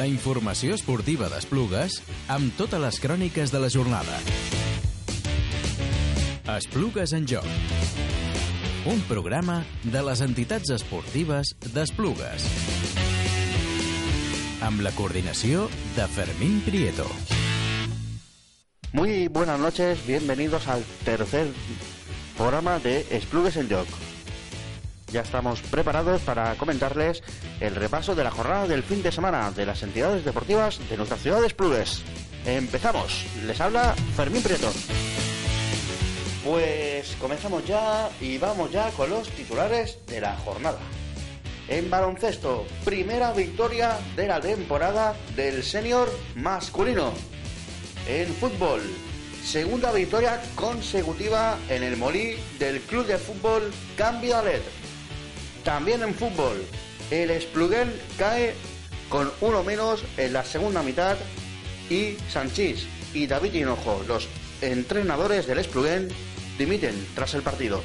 La informació esportiva d'Esplugues amb totes les cròniques de la jornada. Esplugues en joc. Un programa de les entitats esportives d'Esplugues. Amb la coordinació de Fermín Prieto. Muy buenas noches, bienvenidos al tercer programa de Esplugues en Joc. Ya estamos preparados para comentarles el repaso de la jornada del fin de semana de las entidades deportivas de nuestra ciudad de Esplugues. Empezamos, les habla Fermín Prieto. Pues comenzamos ya y vamos ya con los titulares de la jornada. En baloncesto, primera victoria de la temporada del senior masculino. En fútbol, segunda victoria consecutiva en el Molí del Club de Fútbol Cambio Alet. También en fútbol, el Espluguel cae con uno menos en la segunda mitad y Sanchís y David Hinojo, los entrenadores del Espluguel, dimiten tras el partido.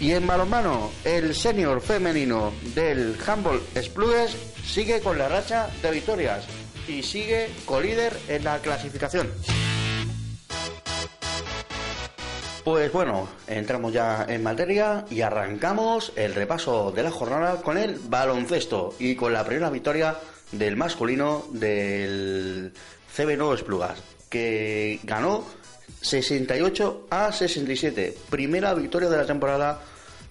Y en balonmano, el senior femenino del handball Esplugues sigue con la racha de victorias y sigue colíder en la clasificación. Pues bueno, entramos ya en materia y arrancamos el repaso de la jornada con el baloncesto y con la primera victoria del masculino del CB Nuevo Esplugas, que ganó 68 a 67. Primera victoria de la temporada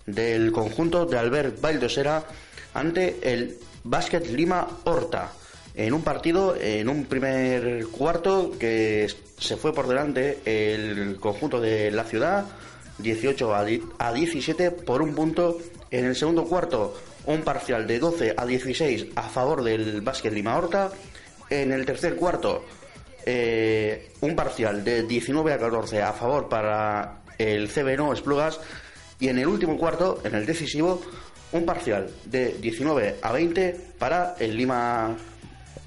del conjunto de Albert Valdosera ante el Básquet Lima Horta. En un partido, en un primer cuarto que se fue por delante el conjunto de la ciudad, 18 a 17 por un punto. En el segundo cuarto, un parcial de 12 a 16 a favor del Básquet Lima Horta. En el tercer cuarto, eh, un parcial de 19 a 14 a favor para el CBNO Esplugas y en el último cuarto, en el decisivo, un parcial de 19 a 20 para el Lima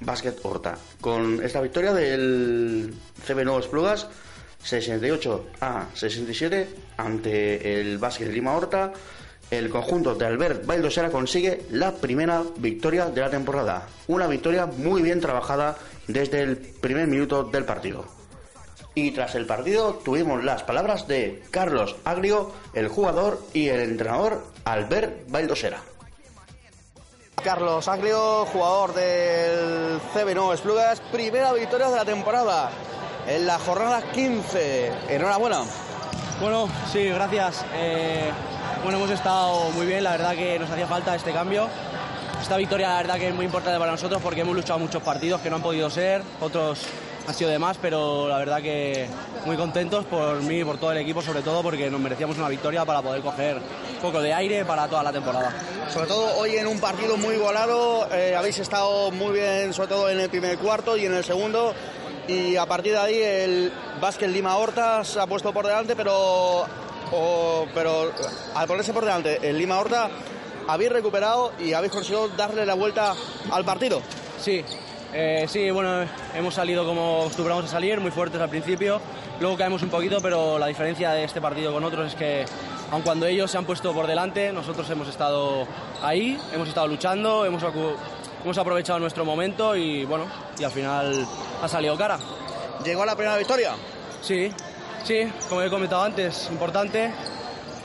Basket Horta. Con esta victoria del CBNO Esplugas, 68 a 67 ante el Basket Lima Horta, el conjunto de Albert Baldosera consigue la primera victoria de la temporada. Una victoria muy bien trabajada desde el primer minuto del partido. Y tras el partido tuvimos las palabras de Carlos Agrio, el jugador y el entrenador Albert Baldosera. Carlos Agrio, jugador del CB Nuevo Esplugas, primera victoria de la temporada en la jornada 15. Enhorabuena. Bueno, sí, gracias. Eh, bueno, hemos estado muy bien, la verdad que nos hacía falta este cambio. Esta victoria la verdad que es muy importante para nosotros porque hemos luchado muchos partidos que no han podido ser, otros han sido de más, pero la verdad que muy contentos por mí y por todo el equipo, sobre todo porque nos merecíamos una victoria para poder coger un poco de aire para toda la temporada. Sobre todo hoy en un partido muy volado, eh, habéis estado muy bien, sobre todo en el primer cuarto y en el segundo, y a partir de ahí el Básquet Lima Horta se ha puesto por delante, pero, o- pero al ponerse por delante el Lima Horta habéis recuperado y habéis conseguido darle la vuelta al partido. Sí, eh, sí, bueno, hemos salido como acostumbramos a salir, muy fuertes al principio, luego caemos un poquito, pero la diferencia de este partido con otros es que, aun cuando ellos se han puesto por delante, nosotros hemos estado ahí, hemos estado luchando, hemos, hemos aprovechado nuestro momento y bueno, y al final ha salido cara. ¿Llegó la primera victoria? Sí, sí, como he comentado antes, importante.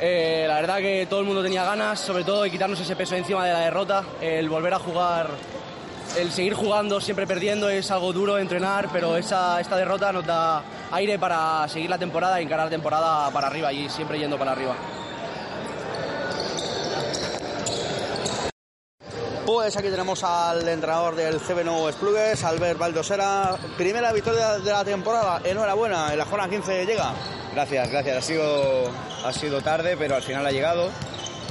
Eh, la verdad que todo el mundo tenía ganas, sobre todo de quitarnos ese peso encima de la derrota, el volver a jugar, el seguir jugando siempre perdiendo es algo duro de entrenar, pero esa, esta derrota nos da aire para seguir la temporada y encarar la temporada para arriba y siempre yendo para arriba. Pues aquí tenemos al entrenador del CB Nuevo Esplugues, Albert Valdosera. Primera victoria de la temporada, enhorabuena, en la jornada 15 llega. Gracias, gracias. Ha sido, ha sido tarde, pero al final ha llegado.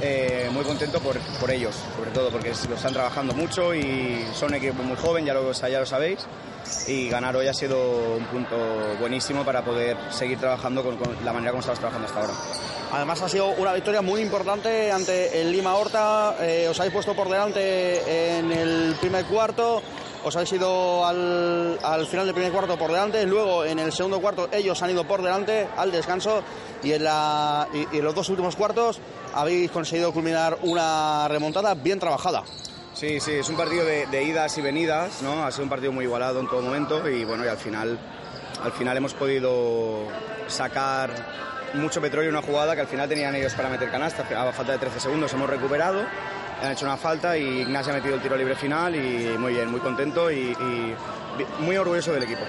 Eh, muy contento por, por ellos, sobre todo porque lo están trabajando mucho y son un equipo muy joven, ya lo, ya lo sabéis, y ganar hoy ha sido un punto buenísimo para poder seguir trabajando con, la manera como estamos trabajando hasta ahora. Además ha sido una victoria muy importante ante el Lima Horta. Eh, os habéis puesto por delante en el primer cuarto. Os habéis ido al, al, final del primer cuarto por delante. Luego en el segundo cuarto ellos han ido por delante al descanso. Y en, la, y, y en los dos últimos cuartos habéis conseguido culminar una remontada bien trabajada. Sí, sí, es un partido de, de, idas y venidas, ¿no? Ha sido un partido muy igualado en todo momento y bueno, y al final, al final hemos podido sacar mucho petróleo en una jugada que al final tenían ellos para meter canasta. A falta de 13 segundos hemos recuperado, han hecho una falta y Ignacio ha metido el tiro libre final y muy bien, muy contento y, muy orgulloso del equipo.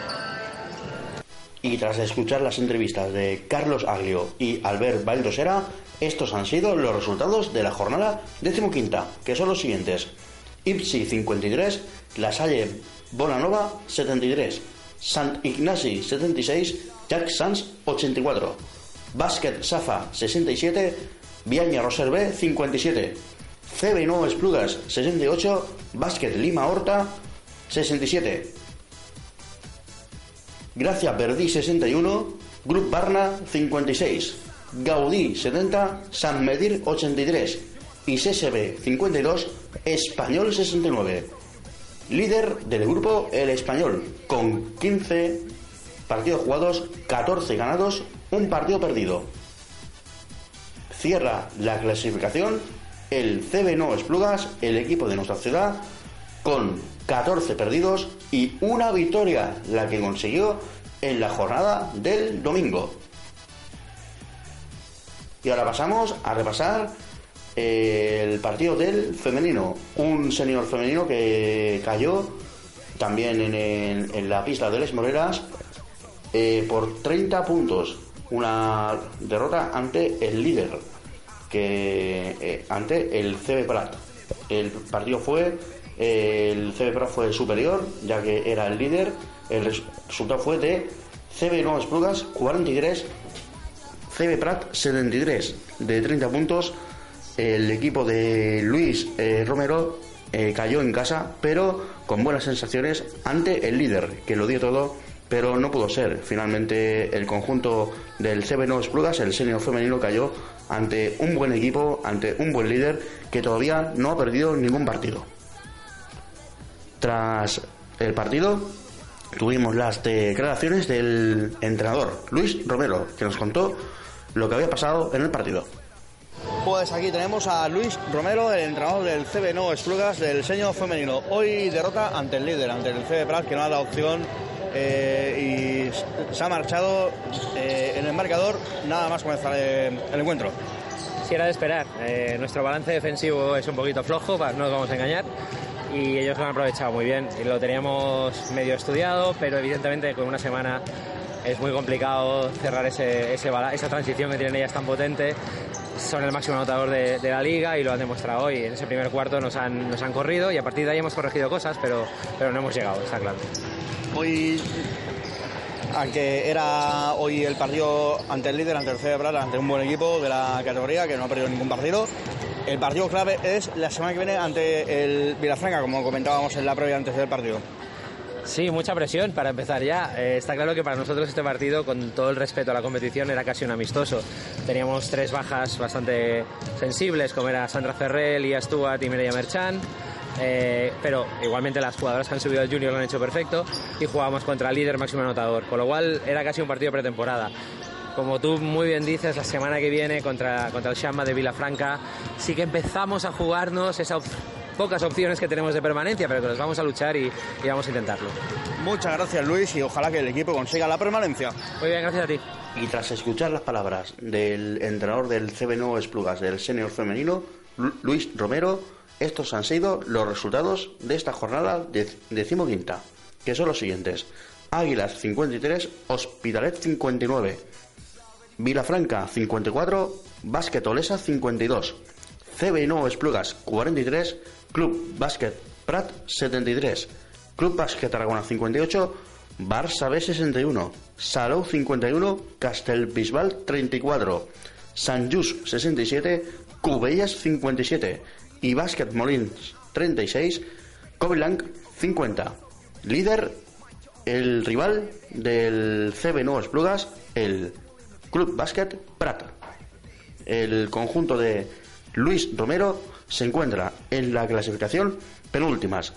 Y tras escuchar las entrevistas de Carlos Aglio y Albert Valdosera, estos han sido los resultados de la jornada decimoquinta, que son los siguientes. Ipsi 53, La Salle Bonanova 73, Sant Ignasi 76, Jack Sanz 84, Básquet Safa 67, Viaña Roservé 57, CB No Esplugas 68, Básquet Lima Horta 67, Gracia Verdí 61, Grup Barna 56, Gaudí 70, San Medir 83 y CSB 52, Español 69. Líder del grupo El Español, con 15 partidos jugados, 14 ganados, un partido perdido. Cierra la clasificación el CB No Esplugas, el equipo de nuestra ciudad, con 14 perdidos y una victoria, la que consiguió en la jornada del domingo. Y ahora pasamos a repasar el partido del femenino. Un señor femenino que cayó también en la pista de Les Moreras eh, por 30 puntos. Una derrota ante el líder, que eh, ante el CB Prat. El partido fue, eh, el CB Prat fue superior, ya que era el líder. El resultado fue de CB Nuevas Plugas 43, CB Prat 73 de 30 puntos. El equipo de Luis eh, Romero eh, cayó en casa, pero con buenas sensaciones ante el líder, que lo dio todo, pero no pudo ser. Finalmente, el conjunto del Nuevas Plugas, el senior femenino, cayó ante un buen equipo, ante un buen líder, que todavía no ha perdido ningún partido. Tras el partido, tuvimos las declaraciones del entrenador Luis Romero, que nos contó lo que había pasado en el partido. Pues aquí tenemos a Luis Romero, el entrenador del CB No Esplugas del señor femenino. Hoy derrota ante el líder, ante el CB Prat, que no ha dado opción eh, y se ha marchado eh, en el marcador nada más comenzar eh, el encuentro. Si era de esperar. Nuestro balance defensivo es un poquito flojo, no nos vamos a engañar y ellos lo han aprovechado muy bien. Y lo teníamos medio estudiado, pero evidentemente con una semana es muy complicado cerrar ese, ese, esa transición que tienen ellas tan potente. Son el máximo anotador de, la liga y lo han demostrado hoy. En ese primer cuarto nos han, nos han corrido y a partir de ahí hemos corregido cosas, pero, pero no hemos llegado, está claro. Hoy, aunque era hoy el partido ante el líder, ante el Cebral, ante un buen equipo de la categoría que no ha perdido ningún partido, el partido clave es la semana que viene ante el Vilafranca, como comentábamos en la previa antes del partido. Sí, mucha presión para empezar ya. Eh, está claro que para nosotros este partido, con todo el respeto a la competición, era casi un amistoso. Teníamos tres bajas bastante sensibles, como era Sandra Ferrer, Lía Stuart y Mireia Merchan. Eh, pero igualmente las jugadoras que han subido al Junior lo han hecho perfecto y jugábamos contra el líder máximo anotador, con lo cual era casi un partido pretemporada. Como tú muy bien dices, la semana que viene contra, contra el Shamba de Vilafranca sí que empezamos a jugarnos esa pocas opciones que tenemos de permanencia, pero que los vamos a luchar y, y, vamos a intentarlo. Muchas gracias Luis y ojalá que el equipo consiga la permanencia. Muy bien, gracias a ti. Y tras escuchar las palabras del entrenador del CBNO Esplugas del senior femenino, Luis Romero, estos han sido los resultados de esta jornada de decimoquinta, que son los siguientes. Águilas 53, Hospitalet 59, Vilafranca 54, Básquet Olesa 52, CBNO Esplugas 43, Club Básquet Prat 73, Club Básquet Aragona 58, Barça B 61, Salou 51, Castelbisbal 34, San Just 67, Cubellas 57 y Basket Molins 36, Covilang 50. Líder, el rival del CB Nuevos Plugas, el Club Basket Prat. El conjunto de Luis Romero se encuentra en la clasificación penúltimas.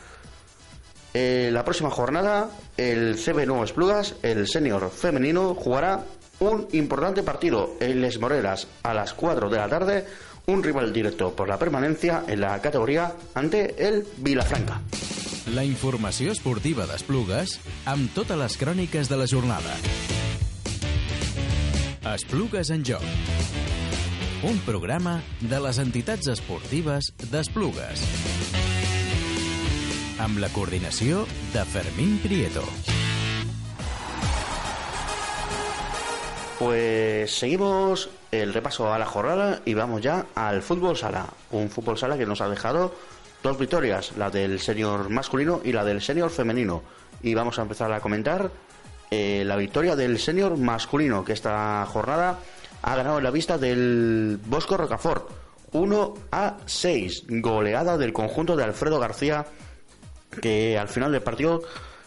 Eh, la próxima jornada, el CB Nuevos Plugas, el senior femenino, jugará un importante partido en Les Moreras a las 4 de la tarde, un rival directo por la permanencia en la categoría ante el Vilafranca. La informació esportiva amb totes les cròniques de la jornada. En joc. Un programa de les entitats esportives d'Esplugues. Amb la coordinació de Fermín Prieto. Pues seguimos el repaso a la jornada y vamos ya al fútbol sala. Un fútbol sala que nos ha dejado dos victorias, la del senior masculino y la del senior femenino. Y vamos a empezar a comentar eh, la victoria del senior masculino, que esta jornada ha ganado en la vista del Bosco Rocafort. 1 a 6, goleada del conjunto de Alfredo García, que al final del partido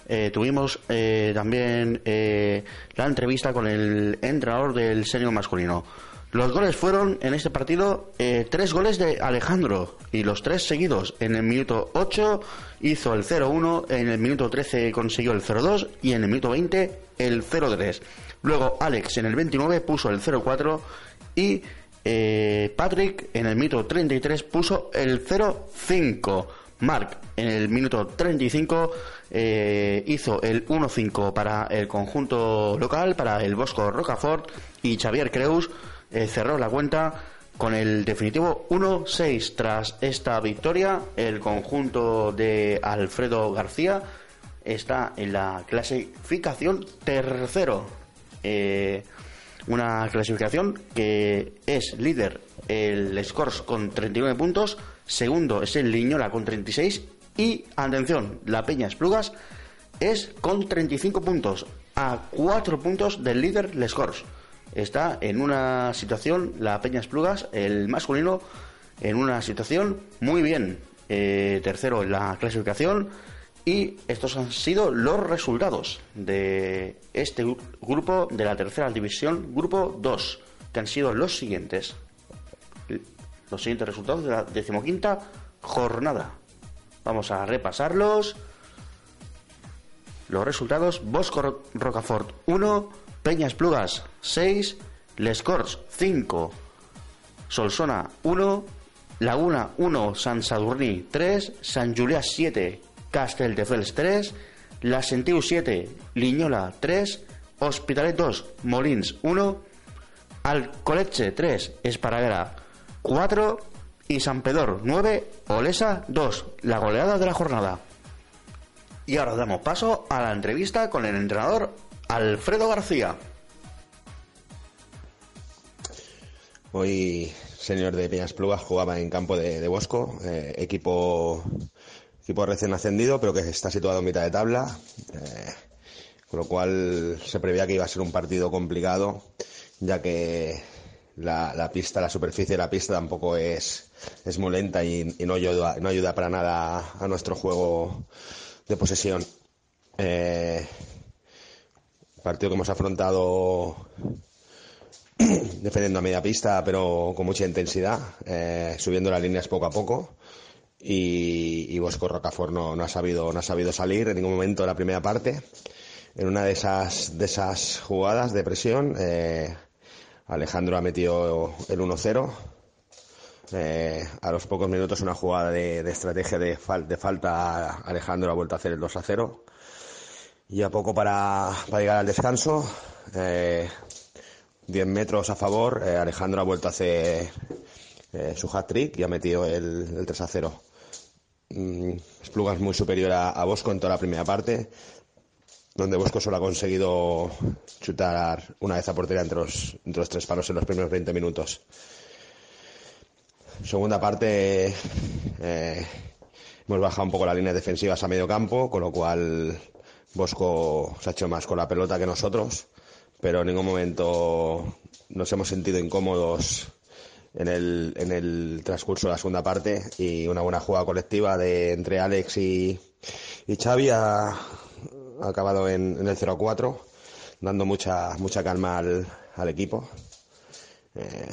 eh, tuvimos eh, también eh, la entrevista con el entrenador del senior masculino. Los goles fueron en este partido eh, tres goles de Alejandro y los tres seguidos. En el minuto 8 hizo el 0-1, en el minuto 13 consiguió el 0-2 y en el minuto 20 el 0-3. Luego Alex en el 29 puso el 0-4 y eh, Patrick en el minuto 33 puso el 0-5. Mark en el minuto 35 eh, hizo el 1-5 para el conjunto local, para el Bosco Rocafort y Xavier Creus eh, cerró la cuenta con el definitivo 1-6. Tras esta victoria, el conjunto de Alfredo García está en la clasificación tercero. Eh, una clasificación que es líder el Scores con 39 puntos, segundo es el Liñola con 36 y, atención, la Peña Esplugas es con 35 puntos, a 4 puntos del líder Les Scores. Está en una situación, la Peña Esplugas, el masculino, en una situación muy bien. Eh, tercero en la clasificación. Y estos han sido los resultados de este gru- grupo de la tercera división, grupo 2, que han sido los siguientes. Los siguientes resultados de la decimoquinta jornada. Vamos a repasarlos. Los resultados: Bosco Ro- Rocafort 1, Peñas Plugas 6, Les Corts 5, Solsona 1, Laguna 1, San Sadurní 3, San Julià 7, Castelldefels 3, La Sentiu 7, Liñola 3, Hospitalet 2, Molins 1, Alcoletxe 3, Esparraguera 4 y San Pedor 9, Olesa 2, la goleada de la jornada. Y ahora damos paso a la entrevista con el entrenador Alfredo García. Hoy, señor de Peñas Plugas jugaba en campo de, de Bosco, eh, equipo, equipo recién ascendido, pero que está situado en mitad de tabla, eh, con lo cual se preveía que iba a ser un partido complicado, ya que la, pista, la superficie de la pista tampoco es, es muy lenta y, y no, ayuda, no ayuda para nada a nuestro juego de posesión. Eh, partido que hemos afrontado defendiendo a media pista, pero con mucha intensidad, eh, subiendo las líneas poco a poco. Y, y Bosco Rocafort no, ha sabido, no ha sabido salir en ningún momento de la primera parte. En una de esas, de esas jugadas de presión, eh, Alejandro ha metido el 1-0. Eh, a los pocos minutos una jugada de, estrategia de, fal- de falta, Alejandro ha vuelto a hacer el 2-0. Y a poco para, llegar al descanso, eh, 10 metros a favor, eh, Alejandro ha vuelto a hacer eh, su hat-trick y ha metido el, el 3 a 0. Mm, Esplugas muy superior a, a Bosco en toda la primera parte, donde Bosco solo ha conseguido chutar una vez a portería entre los, tres palos en los primeros 20 minutos. Segunda parte, eh, hemos bajado un poco las líneas defensivas a medio campo, con lo cual Bosco se ha hecho más con la pelota que nosotros, pero en ningún momento nos hemos sentido incómodos en el, en el transcurso de la segunda parte y una buena jugada colectiva de entre Alex y, y Xavi ha, acabado en, en el 0-4, dando mucha, mucha calma al, al equipo. Eh,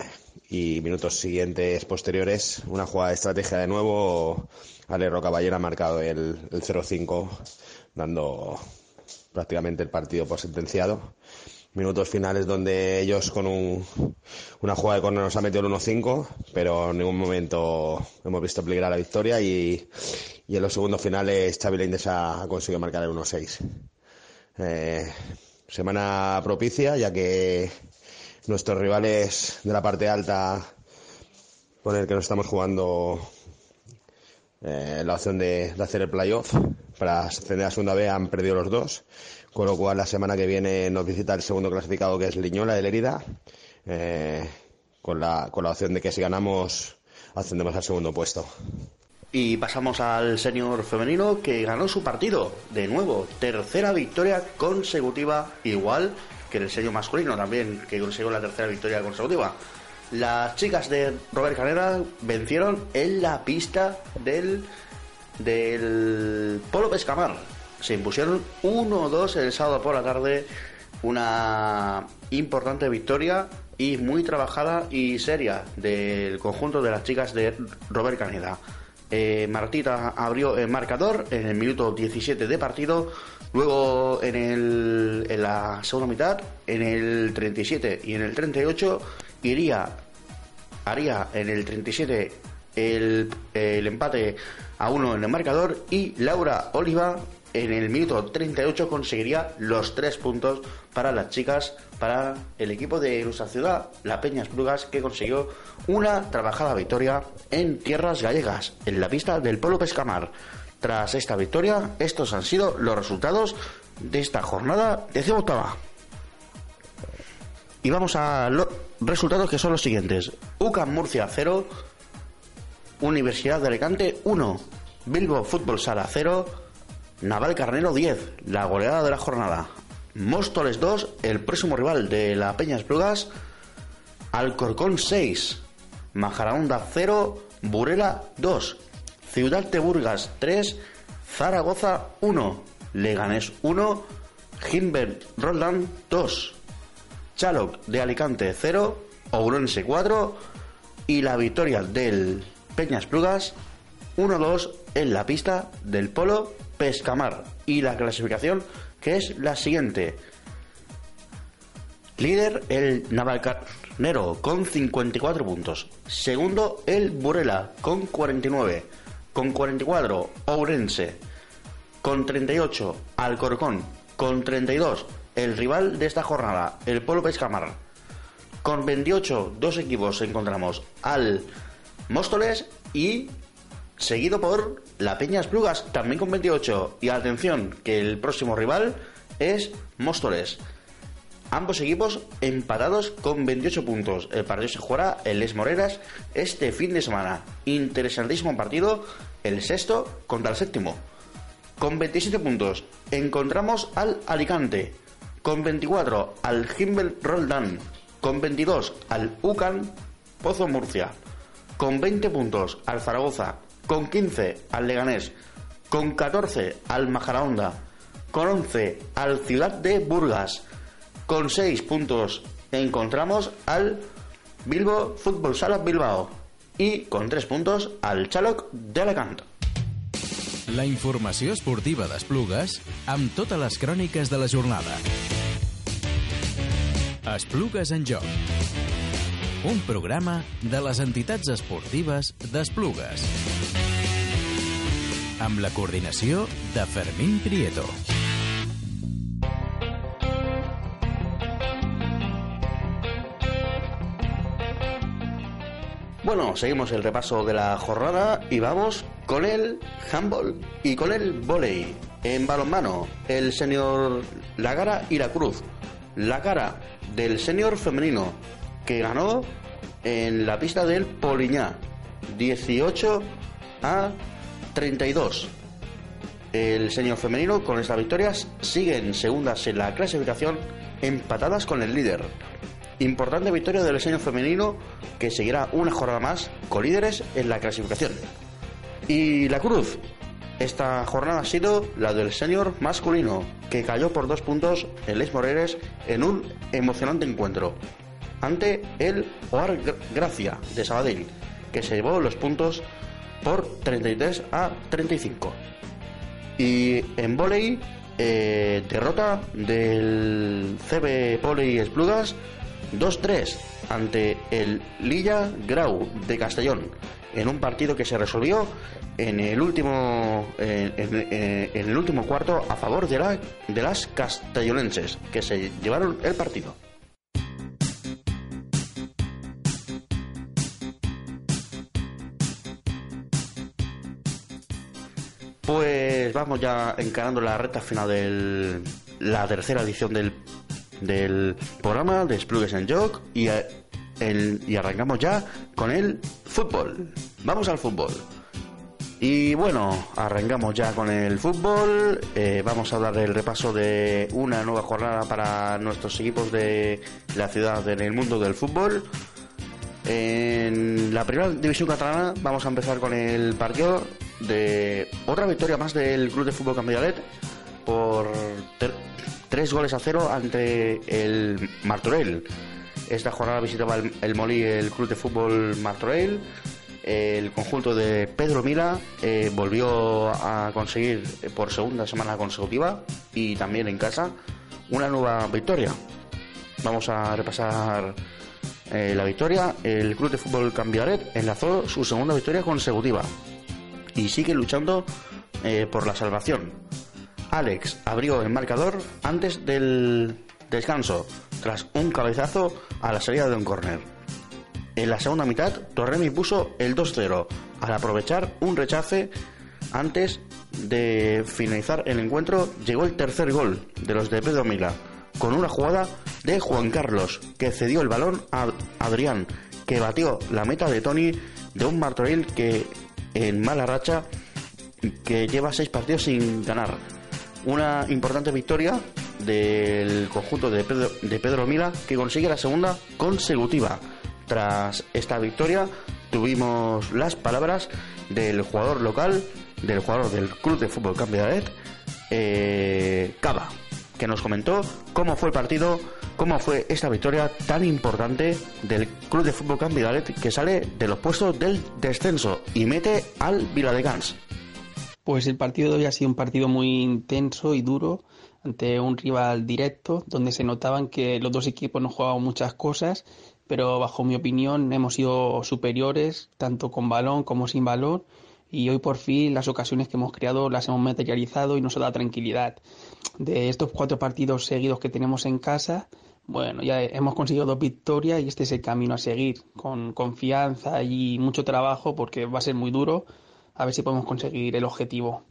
y minutos siguientes, posteriores, una jugada de estrategia de nuevo. Alero Caballero ha marcado el, el 0-5, dando prácticamente el partido por sentenciado. Minutos finales donde ellos con un, una jugada de córner nos ha metido el 1-5, pero en ningún momento hemos visto peligrar la victoria y, y en los segundos finales Xavi Leindes ha, ha conseguido marcar el 1-6. Eh, semana propicia, ya que nuestros rivales de la parte alta con el que nos estamos jugando eh, la opción de, de, hacer el playoff para ascender a segunda B han perdido los dos con lo cual la semana que viene nos visita el segundo clasificado que es Liñola de Lerida eh, con, la, con la opción de que si ganamos ascendemos al segundo puesto y pasamos al senior femenino que ganó su partido de nuevo tercera victoria consecutiva igual que en el sello masculino también, que consiguió la tercera victoria consecutiva. Las chicas de Robert Canera vencieron en la pista del, del Polo Pescamar. Se impusieron 1-2 el sábado por la tarde. Una importante victoria y muy trabajada y seria del conjunto de las chicas de Robert Caneda. Eh, Martita abrió el marcador en el minuto 17 de partido. Luego en, el, en la segunda mitad, en el 37 y en el 38, iría, haría en el 37 el, el empate a uno en el marcador y Laura Oliva en el minuto 38 conseguiría los tres puntos para las chicas, para el equipo de nuestra ciudad, la Peñas Plugas, que consiguió una trabajada victoria en tierras gallegas, en la pista del Polo Pescamar. Tras esta victoria, estos han sido los resultados de esta jornada de octava. Y vamos a los resultados que son los siguientes. UCAM Murcia 0, Universidad de Alicante 1, Bilbo Fútbol Sala 0, Naval Carnero 10, la goleada de la jornada. Móstoles 2, el próximo rival de la Peñas Plugas, Alcorcón 6, Majaraonda 0, Burela 2, Ciudad de Burgas 3, Zaragoza 1, Leganés 1, Gimbert Roland 2, Chaloc de Alicante 0, Ourense 4 y la victoria del Peñas Plugas 1-2 en la pista del Polo Pescamar. Y la clasificación que es la siguiente. Líder el Navalcarnero con 54 puntos. Segundo el Burela con 49. Con 44 Ourense. Con 38 Alcorcón. Con 32 el rival de esta jornada, el Polo Pescamar. Con 28 dos equipos encontramos al Móstoles y seguido por la Peñas Plugas, también con 28. Y atención, que el próximo rival es Móstoles. Ambos equipos empatados con 28 puntos. El partido se jugará en Les Moreras este fin de semana. Interesantísimo partido, el sexto contra el séptimo. Con 27 puntos encontramos al Alicante. Con 24 al Himmel Roldán. Con 22 al UCAN Pozo Murcia. Con 20 puntos al Zaragoza con 15 al Leganés, con 14 al Majaraonda, con 11 al Ciudad de Burgas, con 6 puntos encontramos al Bilbo Fútbol Sala Bilbao y con 3 puntos al Chaloc de Alacant. La informació esportiva d'Esplugues amb totes les cròniques de la jornada. Esplugues en joc. Un programa de les entitats esportives d'Esplugues amb la coordinació de Fermín Prieto. Bueno, seguimos el repaso de la jornada y vamos con el handball y con el volei. En balonmano, el señor Lagara y la Cruz. La cara del señor femenino que ganó en la pista del Poliñá 18 a 32. El señor femenino con estas victorias siguen segundas en la clasificación empatadas con el líder. importante victoria del diseño femenino que seguirá una jornada más con líderes en la clasificación. Y la cruz. Esta jornada ha sido la del senior masculino, que cayó por dos puntos en Les Moreres en un emocionante encuentro ante el Oar Gracia de Sabadell, que se llevó los puntos por 33 a 35. Y en volei, eh, derrota del CB Voley Esplugas 2-3 ante el Lilla Grau de Castellón en un partido que se resolvió en el último en, en- en el último cuarto a favor de, la, de las castellonenses que se llevaron el partido. Vamos ya encarando la recta final de la tercera edición del, del programa de Splugues and y, eh, y arrancamos ya con el fútbol. Vamos al fútbol. Y bueno, arrancamos ya con el fútbol. Eh, vamos a dar el repaso de una nueva jornada para nuestros equipos de la ciudad en el mundo del fútbol. En la primera división catalana vamos a empezar con el partido de otra victoria más del Club de Fútbol Campidalet por tres goles a cero ante el Martorell. Esta jornada visitaba el, el Molí el Club de Fútbol Martorell. El conjunto de Pedro Mila eh, volvió a conseguir eh, por segunda semana consecutiva y también en casa una nueva victoria. Vamos a repasar eh, la victoria. El Club de Fútbol Cambiaret enlazó su segunda victoria consecutiva y sigue luchando eh, por la salvación. Alex abrió el marcador antes del descanso, tras un cabezazo a la salida de un córner. En la segunda mitad, Torremi puso el 2-0 al aprovechar un rechace antes de finalizar el encuentro. Llegó el tercer gol de los de Pedro Mila con una jugada de Juan Carlos que cedió el balón a Adrián que batió la meta de Tony de un Martorell que en mala racha que lleva seis partidos sin ganar. Una importante victoria del conjunto de Pedro, de Pedro Mila que consigue la segunda consecutiva. Tras esta victoria tuvimos las palabras del jugador local, del jugador del Club de Fútbol Campeonato, eh, Cava, que nos comentó cómo fue el partido, cómo fue esta victoria tan importante del Club de Fútbol Campeonato que sale de los puestos del descenso y mete al Viladecans. Pues el partido de hoy ha sido un partido muy intenso y duro ante un rival directo, donde se notaban que los dos equipos no jugaban muchas cosas, pero bajo mi opinión hemos sido superiores, tanto con balón como sin balón, y hoy por fin las ocasiones que hemos creado las hemos materializado y nos dado tranquilidad. De estos cuatro partidos seguidos que tenemos en casa, bueno, ya hemos conseguido dos victorias y este es el camino a seguir, con confianza y mucho trabajo, porque va a ser muy duro, a ver si podemos conseguir el objetivo.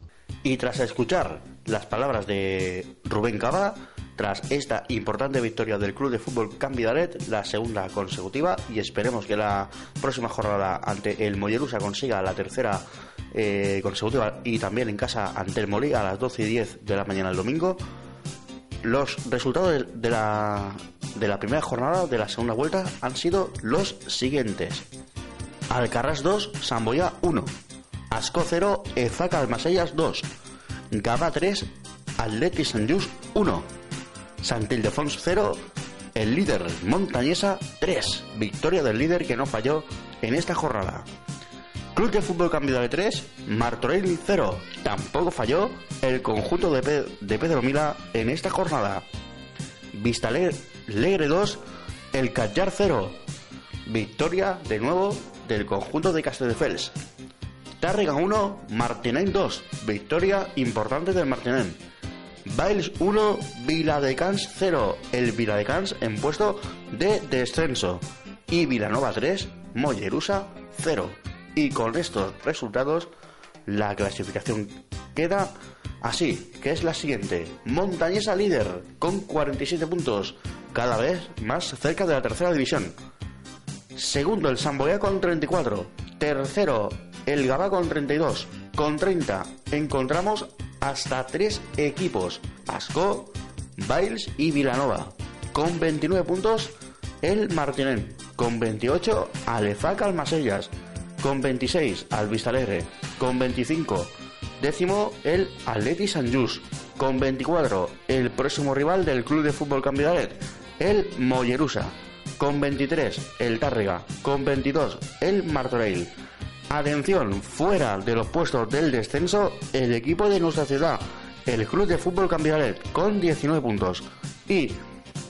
Y tras escuchar las palabras de Rubén Cava, tras esta importante victoria del Club de Fútbol Cambidalet, la segunda consecutiva, y esperemos que la próxima jornada ante el Mollerusa consiga la tercera eh, consecutiva y también en casa ante el Molí a las 12 y 10 de la mañana el domingo, los resultados de, la, de la primera jornada de la segunda vuelta han sido los siguientes. Alcarrás 2, Samboya 1. Asco 0, Ezaca Almasellas 2. Gaba 3, Atleti Just 1. Sant Ildefons 0, el líder Montañesa 3. Victoria del líder que no falló en esta jornada. Club de Fútbol Cambio de 3, Martorell 0. Tampoco falló el conjunto de, Pe- de Pedro Mila en esta jornada. Vista Legre 2, el Callar 0. Victoria de nuevo del conjunto de Castelldefels. Tárrega 1, Martinén 2. Victoria importante del Martinén. Biles 1, Viladecans 0. El Viladecans en puesto de descenso. Y Vilanova 3, Mollerusa 0. Y con estos resultados, la clasificación queda así, que es la siguiente. Montañesa líder con 47 puntos, cada vez más cerca de la tercera división. Segundo el Samboya con 34. Tercero el Gabá con 32. Con 30 encontramos hasta tres equipos. Asco, Biles y Vilanova. Con 29 puntos el Martinén. Con 28 al EFAC Almasellas. Con 26 al Vistalegre. Con 25 décimo el Atleti San Just. Con 24 el próximo rival del Club de Fútbol Cambidalet, el Mollerusa. Con 23 el Tárrega. Con 22 el Martorell. Atención, fuera de los puestos del descenso, el equipo de nuestra ciudad, el Club de Fútbol Cambialet, con 19 puntos. Y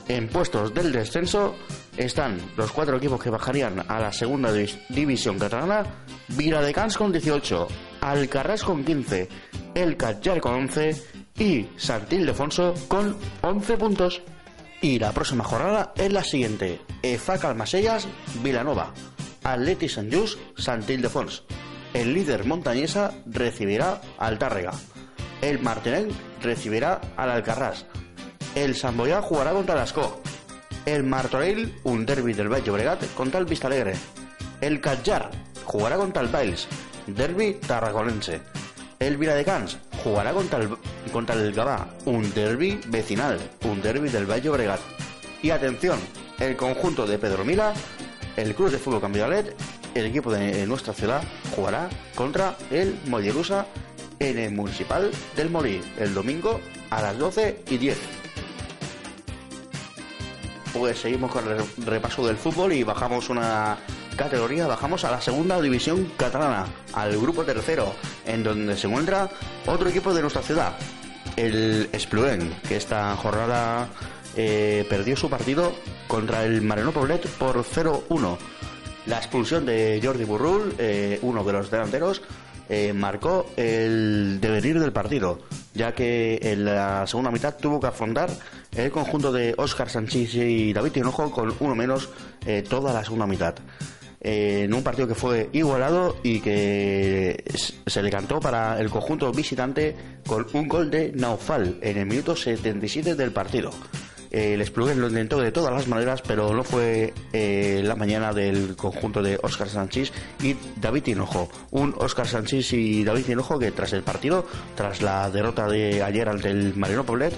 en puestos del descenso están los cuatro equipos que bajarían a la segunda división catalana, Viladecans con 18, Alcarrás con 15, El Catjar con 11 y Santil Defonso con 11 puntos. Y la próxima jornada es la siguiente: EFAC Almasellas, Vilanova, Atleti Sant Just, Sant Ildefons. El líder montañesa recibirá al Tárrega. El Martinel recibirá al Alcarrás. El Samboyá jugará contra Ascó. El Martorell, un derby del Valle Obregat, contra el Vistalegre. El Catjar jugará contra el Bailes, derby tarragonense. El Viladecans jugará contra el, contra el Gabá, un derby vecinal, un derby del Valle Obregat. Y atención, el conjunto de Pedro Mila el Club de Fútbol Cambialet, el equipo de nuestra ciudad, jugará contra el Mollerusa en el Municipal del Molí el domingo a las 12 y 10. Pues seguimos con el repaso del fútbol y bajamos una categoría, bajamos a la segunda división catalana, al grupo tercero, en donde se encuentra otro equipo de nuestra ciudad, el Espluén, que esta jornada eh, perdió su partido contra el Mareno Poblet por 0-1. La expulsión de Jordi Burrul, eh, uno de los delanteros, eh, marcó el devenir del partido, ya que en la segunda mitad tuvo que afrontar el conjunto de Óscar Sánchez y David Tinojo con uno menos toda la segunda mitad. en un partido que fue igualado y que se le cantó para el conjunto visitante con un gol de Naufal en el minuto 77 del partido el Splugen lo intentó de todas las maneras, pero no fue eh, la mañana del conjunto de Óscar Sánchez y David Hinojo. Un Óscar Sánchez y David Hinojo que tras el partido, tras la derrota de ayer ante el Marino Poblet,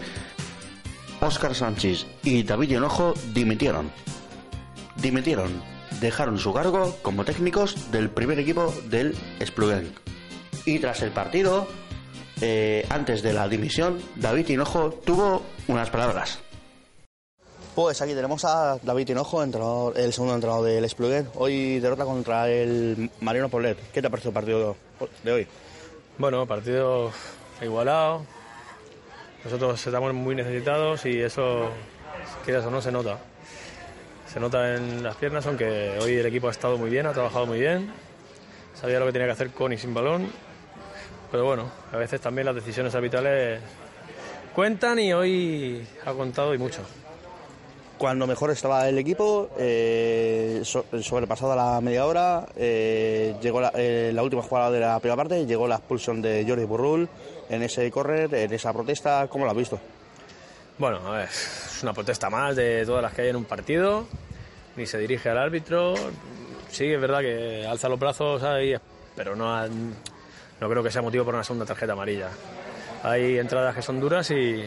Óscar Sánchez y David Hinojo dimitieron. Dimitieron, dejaron su cargo como técnicos del primer equipo del Splugen. Y tras el partido, eh, antes de la dimisión, David Hinojo tuvo unas palabras. Pues aquí tenemos a David Tinojo, entrenador, el segundo entrenador del Espluguer. Hoy derrota contra el Marino Polet. ¿Qué te ha parecido el partido de hoy? Bueno, partido igualado. Nosotros estamos muy necesitados y eso, quieras o no, se nota. Se nota en las piernas, aunque hoy el equipo ha estado muy bien, ha trabajado muy bien. Sabía lo que tenía que hacer con y sin balón. Pero bueno, a veces también las decisiones arbitrales cuentan y hoy ha contado y mucho cuando mejor estaba el equipo, eh, sobrepasada la media hora, eh, llegó eh, la, última jugada de la primera parte, llegó la expulsión de Jordi Burrul en ese correr, en esa protesta, ¿cómo lo has visto? Bueno, es una protesta más de todas las que hay en un partido, ni se dirige al árbitro, sí, es verdad que alza los brazos ahí, pero no, no creo que sea motivo por una segunda tarjeta amarilla. Hay entradas que son duras y,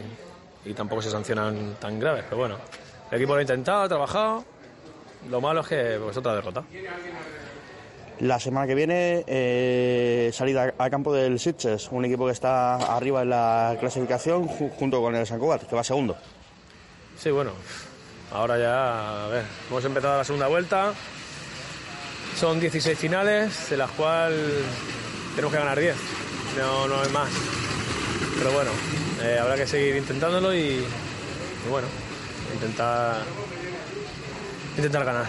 y tampoco se sancionan tan graves, pero bueno, el equipo lo ha intentado, ha trabajado. Lo malo es que pues, otra derrota. La semana que viene, eh, salida al campo del Sitges, un equipo que está arriba en la clasificación junto con el San que va segundo. Sí, bueno, ahora ya, a ver, hemos empezado la segunda vuelta. Son 16 finales, de las cuales tenemos que ganar 10. No, no es más. Pero bueno, eh, habrá que seguir intentándolo y, y bueno, intentar, intentar ganar.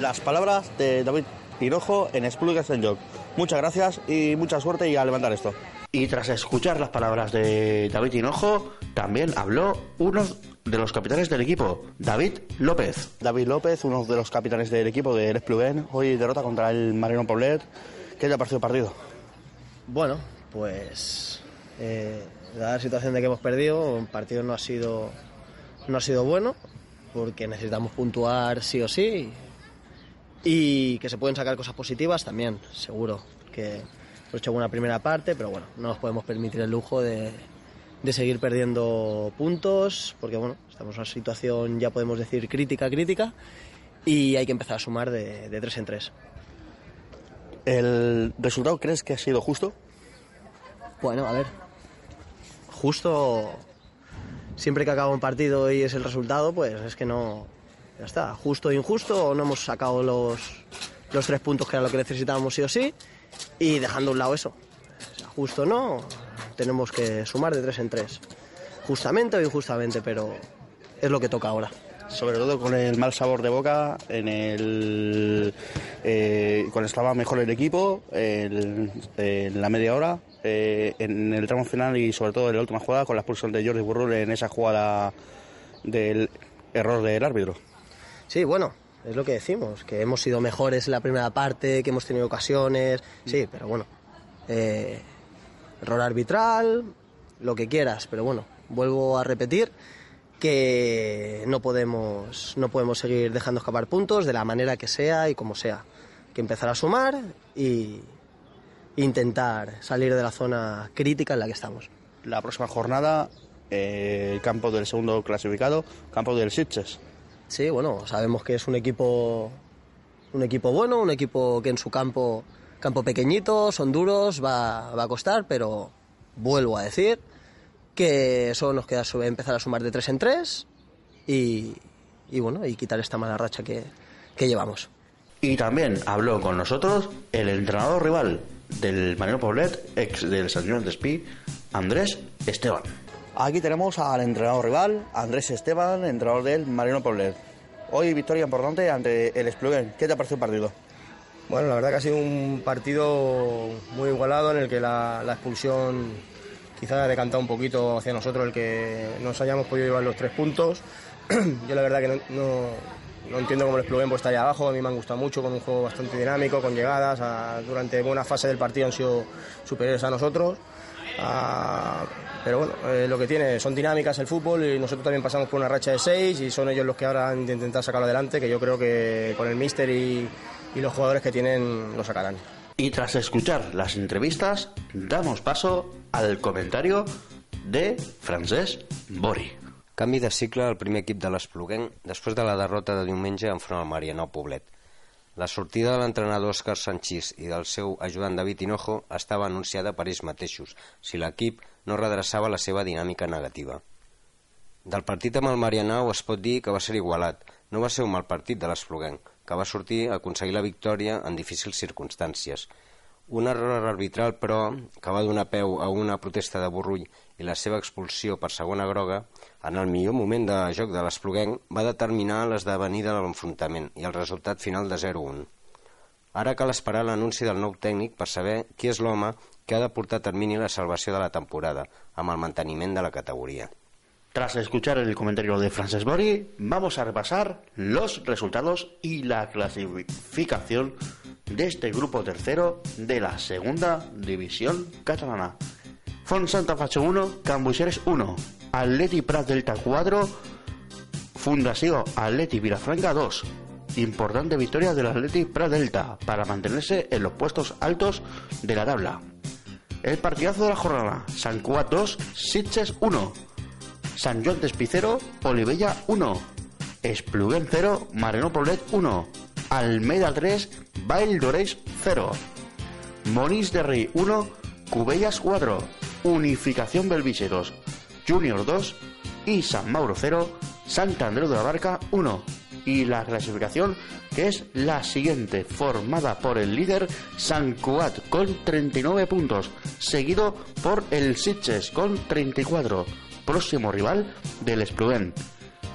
Las palabras de David Pirojo en Spluga Joc. Muchas gracias y mucha suerte y a levantar esto. Y tras escuchar las palabras de David Hinojo, también habló uno de los capitanes del equipo, David López. David López, uno de los capitanes del equipo del Esplugen, hoy derrota contra el Marino Poblet. ¿Qué te ha parecido el partido? Bueno, pues eh, la situación de que hemos perdido, el partido no ha sido no ha sido bueno porque necesitamos puntuar sí o sí y que se pueden sacar cosas positivas también, seguro que hemos hecho una primera parte, pero bueno, no nos podemos permitir el lujo de, de seguir perdiendo puntos porque bueno, estamos en una situación ya podemos decir crítica, crítica y hay que empezar a sumar de, de tres en tres. ¿El resultado crees que ha sido justo? Bueno, a ver, justo siempre que acaba un partido y es el resultado, pues es que no, ya está, justo o injusto, no hemos sacado los, los tres puntos que era lo que necesitábamos sí o sí, y dejando a un lado eso. Justo o no, tenemos que sumar de tres en tres. Justamente o injustamente, pero es lo que toca ahora. Sobre todo con el mal sabor de boca, en el eh, cuando estaba mejor el equipo, en la media hora, eh, en el tramo final y sobre todo en la última jugada con la expulsión de Jordi Burrul en esa jugada del error del árbitro. Sí, bueno, es lo que decimos, que hemos sido mejores en la primera parte, que hemos tenido ocasiones, sí, pero bueno, eh, error arbitral, lo que quieras, pero bueno, vuelvo a repetir que no podemos, no podemos seguir dejando escapar puntos de la manera que sea y como sea. Que empezar a sumar y intentar salir de la zona crítica en la que estamos. La próxima jornada, eh, el campo del segundo clasificado, campo del Sitges. Sí, bueno, sabemos que es un equipo un equipo bueno, un equipo que en su campo campo pequeñito, son duros, va, va a costar, pero vuelvo a decir que solo nos queda empezar a sumar de tres en tres y, y bueno, y quitar esta mala racha que, que llevamos. Y también habló con nosotros el entrenador rival del Mariano Poblet, ex del San Joan Despí, Andrés Esteban. Aquí tenemos al entrenador rival, Andrés Esteban, entrenador del Mariano Poblet. Hoy victoria importante ante el Esplugen. ¿Qué te ha parecido el partido? Bueno, la verdad que ha sido un partido muy igualado en el que la, expulsión quizá ha decantado un poquito hacia nosotros el que nos hayamos podido llevar los tres puntos. Yo la verdad que no, entiendo cómo el Splugen pues, está ahí abajo, a mí me han gustado mucho, con un juego bastante dinámico, con llegadas, durante buena fase del partido han sido superiores a nosotros. Ah, pero bueno, eh, lo que tiene son dinámicas el fútbol y nosotros también pasamos por una racha de seis y son ellos los que ahora han de intentar sacarlo adelante, que yo creo que con el míster y, y los jugadores que tienen lo sacarán. Y tras escuchar las entrevistas, damos paso al comentario de Francesc Bori. Canvi de cicle al primer equip de l'Espluguenc després de la derrota de diumenge enfront al Marianao Poblet. La sortida de l'entrenador Òscar Sanchís i del seu ajudant David Hinojo estava anunciada per ells mateixos si l'equip no redreçava la seva dinàmica negativa. Del partit amb el Marianao es pot dir que va ser igualat. No va ser un mal partit de l'Espluguenc, que va sortir a aconseguir la victòria en difícils circumstàncies. Un error arbitral, però, que va donar peu a una protesta de Borrull i la seva expulsió per segona groga, en el millor moment de joc de l'Espluguenc va determinar l'esdevenir de l'enfrontament i el resultat final de 0-1. Ara cal esperar l'anunci del nou tècnic per saber qui és l'home que ha de portar a termini la salvació de la temporada, amb el manteniment de la categoria. Tras escuchar el comentario de Francesc Bori, vamos a repasar los resultados y la clasificación de este grupo tercero de la segunda división catalana. Font Santa Facho 1, Cambuixeres 1, Atleti Prat Delta 4, Fundació Atleti Vilafranca 2. Importante victoria del Atleti Prat Delta para mantenerse en los puestos altos de la tabla. El partidazo de la jornada, San Cuat 2, Sitges 1. San Joan Despicero, Olivella 1. Espluguén 0, Mareno Poblet 1. Almeida 3, Bail d'Oreis 0. Monís de Rey 1, Cubellas 4. Unificación Belviche 2, Junior 2 y San Mauro 0, Santa Andreu de la Barca 1. Y la clasificación que es la siguiente, formada por el líder San Cuat con 39 puntos, seguido por el Sitges con 34, próximo rival del Espluguén.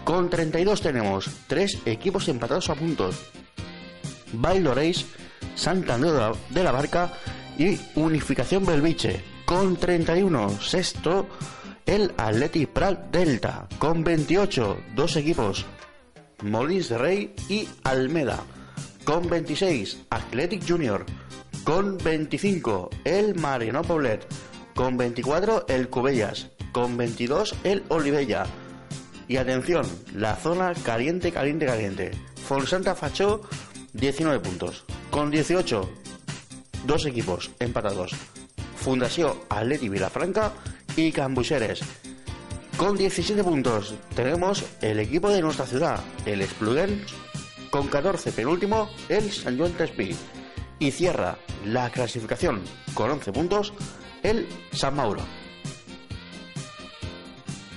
Con 32 tenemos tres equipos empatados a puntos. Valdoreis, Santander de la Barca y Unificación Belviche. Con 31, sexto, el Atleti Prat Delta. Con 28, dos equipos. Molins de Rey y Almeda. Con 26, Athletic Junior. Con 25, el Mariano Poblet. Con 24, el Cubellas. Con 22, el Olivella. Y atención, la zona caliente, caliente, caliente. Fonsanta Fachó, 19 puntos. Con 18, dos equipos empatados. Fundación Atleti Vilafranca y Cambuixeres. Con 17 puntos tenemos el equipo de nuestra ciudad, el Espluguén, con 14 penúltimo el San Joan Tespí. Y cierra la clasificación con 11 puntos el San Mauro.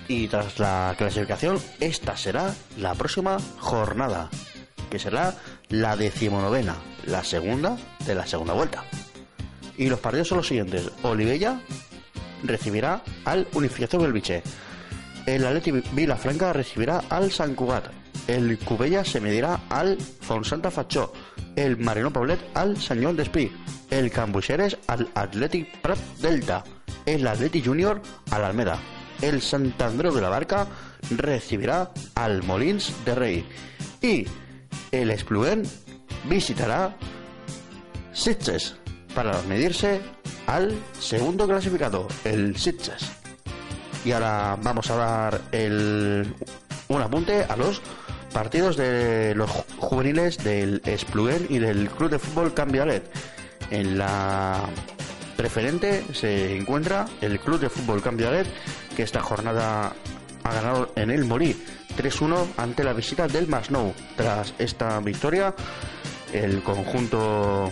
Y tras la clasificación, esta será la próxima jornada, que será la decimonovena, la segunda de la segunda vuelta. Y los partidos son los siguientes. Olivella recibirá al Unificación Belviche. El Atleti Vilafranca recibirá al San Cugat. El Cubella se medirá al Fonsanta Fachó. El Marino Poblet al Sañón Despí. El Cambuixeres al Athletic Prat Delta. El Atleti Junior al Almeda. El Sant Andreu de la Barca recibirá al Molins de Rey. Y el Espluguén visitará Sitges para medirse al segundo clasificado, el Sitges. Y ahora vamos a dar el, un apunte a los partidos de los juveniles del Espluguén y del Club de Fútbol Cambialet. En la preferente se encuentra el Club de Fútbol Cambialet, que esta jornada ha ganado en el Morí 3-1 ante la visita del Masnou. Tras esta victoria, el conjunto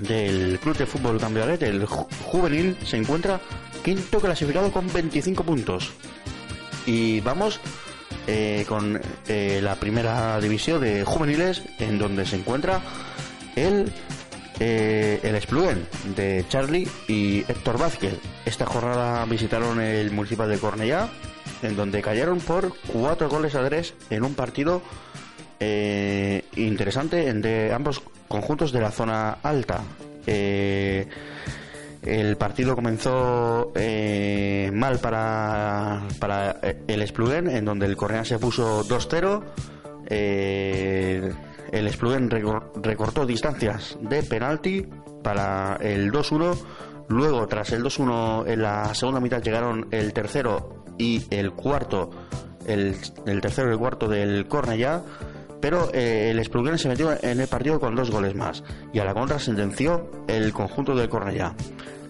del Club de Fútbol Cambialet, el juvenil, se encuentra quinto clasificado con 25 puntos. Y vamos eh, con eh, la primera división de juveniles, en donde se encuentra el, eh, el Esplugen de Charlie y Héctor Vázquez. Esta jornada visitaron el municipio de Cornellá, en donde cayeron por cuatro goles a tres en un partido interesante entre ambos conjuntos de la zona alta. Eh, el partido comenzó eh, mal para, para el Esplugen, en donde el Correa se puso 2-0. Eh, el Esplugen recortó distancias de penalti para el 2-1. Luego, tras el 2-1, en la segunda mitad llegaron el tercero y el cuarto, el, el tercero y el cuarto del Cornellá pero eh, el Espluguén se metió en el partido con dos goles más y a la contra sentenció el conjunto del Cornellá.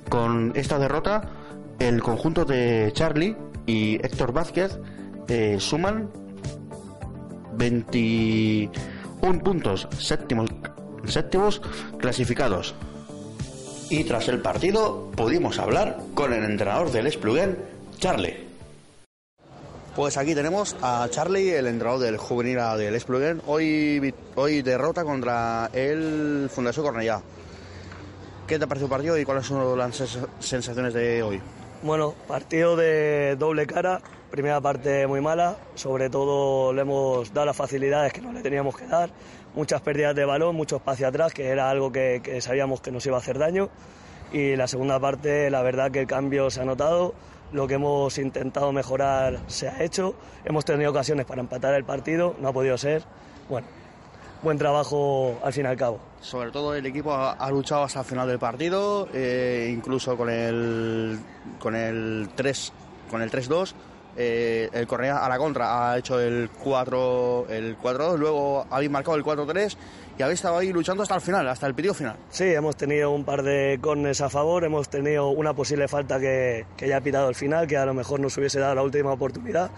Con esta derrota, el conjunto de Charlie y Héctor Vázquez eh, suman 21 puntos séptimos, séptimos clasificados. Y tras el partido pudimos hablar con el entrenador del Espluguén, Charlie. Pues aquí tenemos a Charlie, el entrenador del juvenil del Esplugen. Hoy, hoy derrota contra el Fundación Cornellá. ¿Qué te ha parecido el partido y cuáles son las sensaciones de hoy? Bueno, partido de doble cara. Primera parte muy mala, sobre todo le hemos dado las facilidades que no le teníamos que dar. Muchas pérdidas de balón, mucho espacio atrás, que era algo que sabíamos que nos iba a hacer daño. Y la segunda parte, la verdad que el cambio se ha notado lo que hemos intentado mejorar se ha hecho. Hemos tenido ocasiones para empatar el partido, no ha podido ser. Bueno, buen trabajo al fin y al cabo. Sobre todo el equipo ha, luchado hasta el final del partido, eh, incluso con el con el 3 con el 3-2 eh, el Correa a la contra ha hecho el 4 el 4-2, luego habéis marcado el 4-3 y habéis estado ahí luchando hasta el final, hasta el periodo final. Sí, hemos tenido un par de cornes a favor, hemos tenido una posible falta que, que ya ha pitado el final, que a lo mejor nos hubiese dado la última oportunidad.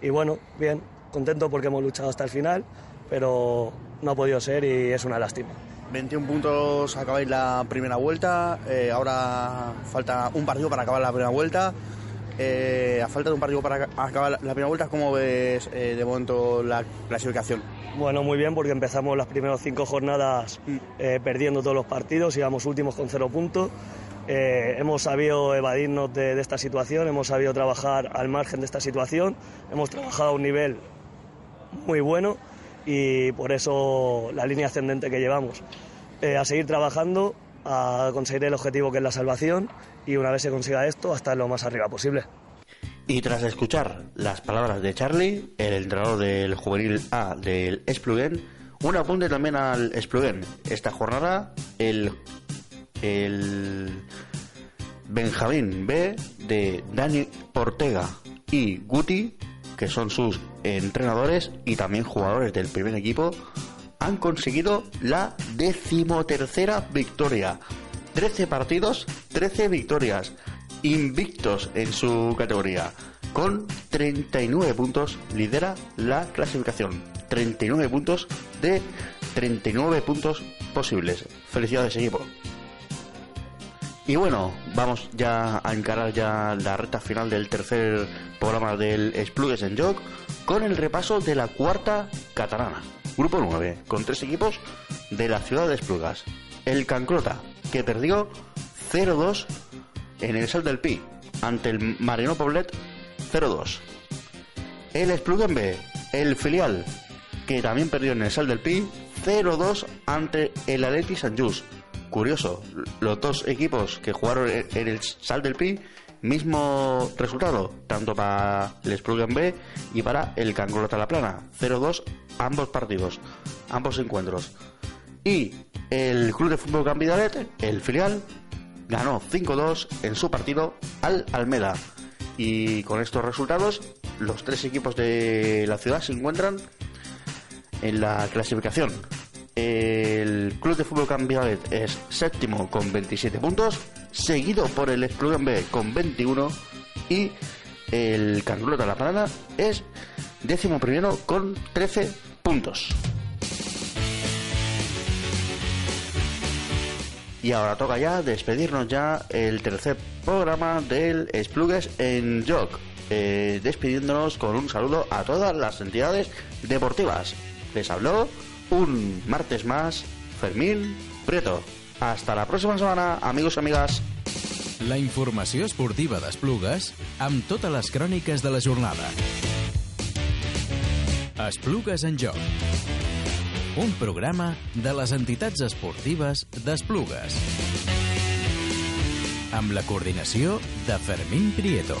Y bueno, bien, contento porque hemos luchado hasta el final, pero no ha podido ser y es una lástima. 21 puntos acabáis la primera vuelta, eh, ahora falta un partido para acabar la primera vuelta. Eh, a falta de un partido para acabar la primera vuelta, ¿cómo ves eh, de momento la clasificación? Bueno, muy bien, porque empezamos las primeras cinco jornadas mm. eh, perdiendo todos los partidos, íbamos últimos con cero puntos. hemos sabido evadirnos de, esta situación, hemos sabido trabajar al margen de esta situación, hemos trabajado a un nivel muy bueno y por eso la línea ascendente que llevamos. a seguir trabajando, a conseguir el objetivo que es la salvación y una vez se consiga esto, hasta lo más arriba posible. Y tras escuchar las palabras de Charlie, el entrenador del juvenil A del Esplugen, un apunte también al Esplugen. Esta jornada, el, el Benjamín B de Dani Ortega y Guti, que son sus entrenadores y también jugadores del primer equipo, han conseguido la decimotercera victoria. 13 partidos, 13 victorias, invictos en su categoría. Con 39 puntos lidera la clasificación. 39 puntos de 39 puntos posibles. Felicidades equipo. Y bueno, vamos ya a encarar ya la recta final del tercer programa del Splugues en Jog con el repaso de la cuarta catalana. Grupo 9, con tres equipos de la ciudad de Esplugas. El Cancrota, que perdió 0-2 en el Sal del Pi ante el Marino Poblet 0-2. El Esplugen B, el filial, que también perdió en el Sal del Pi 0-2 ante el Atleti San Just. Curioso, los dos equipos que jugaron en el Sal del Pi, mismo resultado, tanto para el Splugen B y para el Cancrota La Plana. 0-2 ambos partidos, ambos encuentros. Y el Club de Fútbol Campidalet, el filial, ganó 5-2 en su partido al Almeda. Y con estos resultados, los tres equipos de la ciudad se encuentran en la clasificación. El Club de Fútbol Campidalet es séptimo con 27 puntos, seguido por el Club B con 21 y el Canclota La Parada es décimo primero con 13 puntos. Y ahora toca ya despedirnos ya el tercer programa del Splugues en Jog. Eh, despidiéndonos con un saludo a todas las entidades deportivas. Les habló un martes más Fermín Prieto. Hasta la próxima semana, amigos y amigas. La informació esportiva d'Esplugues amb totes les cròniques de la jornada. Esplugues en joc. Un programa de les entitats esportives d'Esplugues. Amb la coordinació de Fermín Prieto.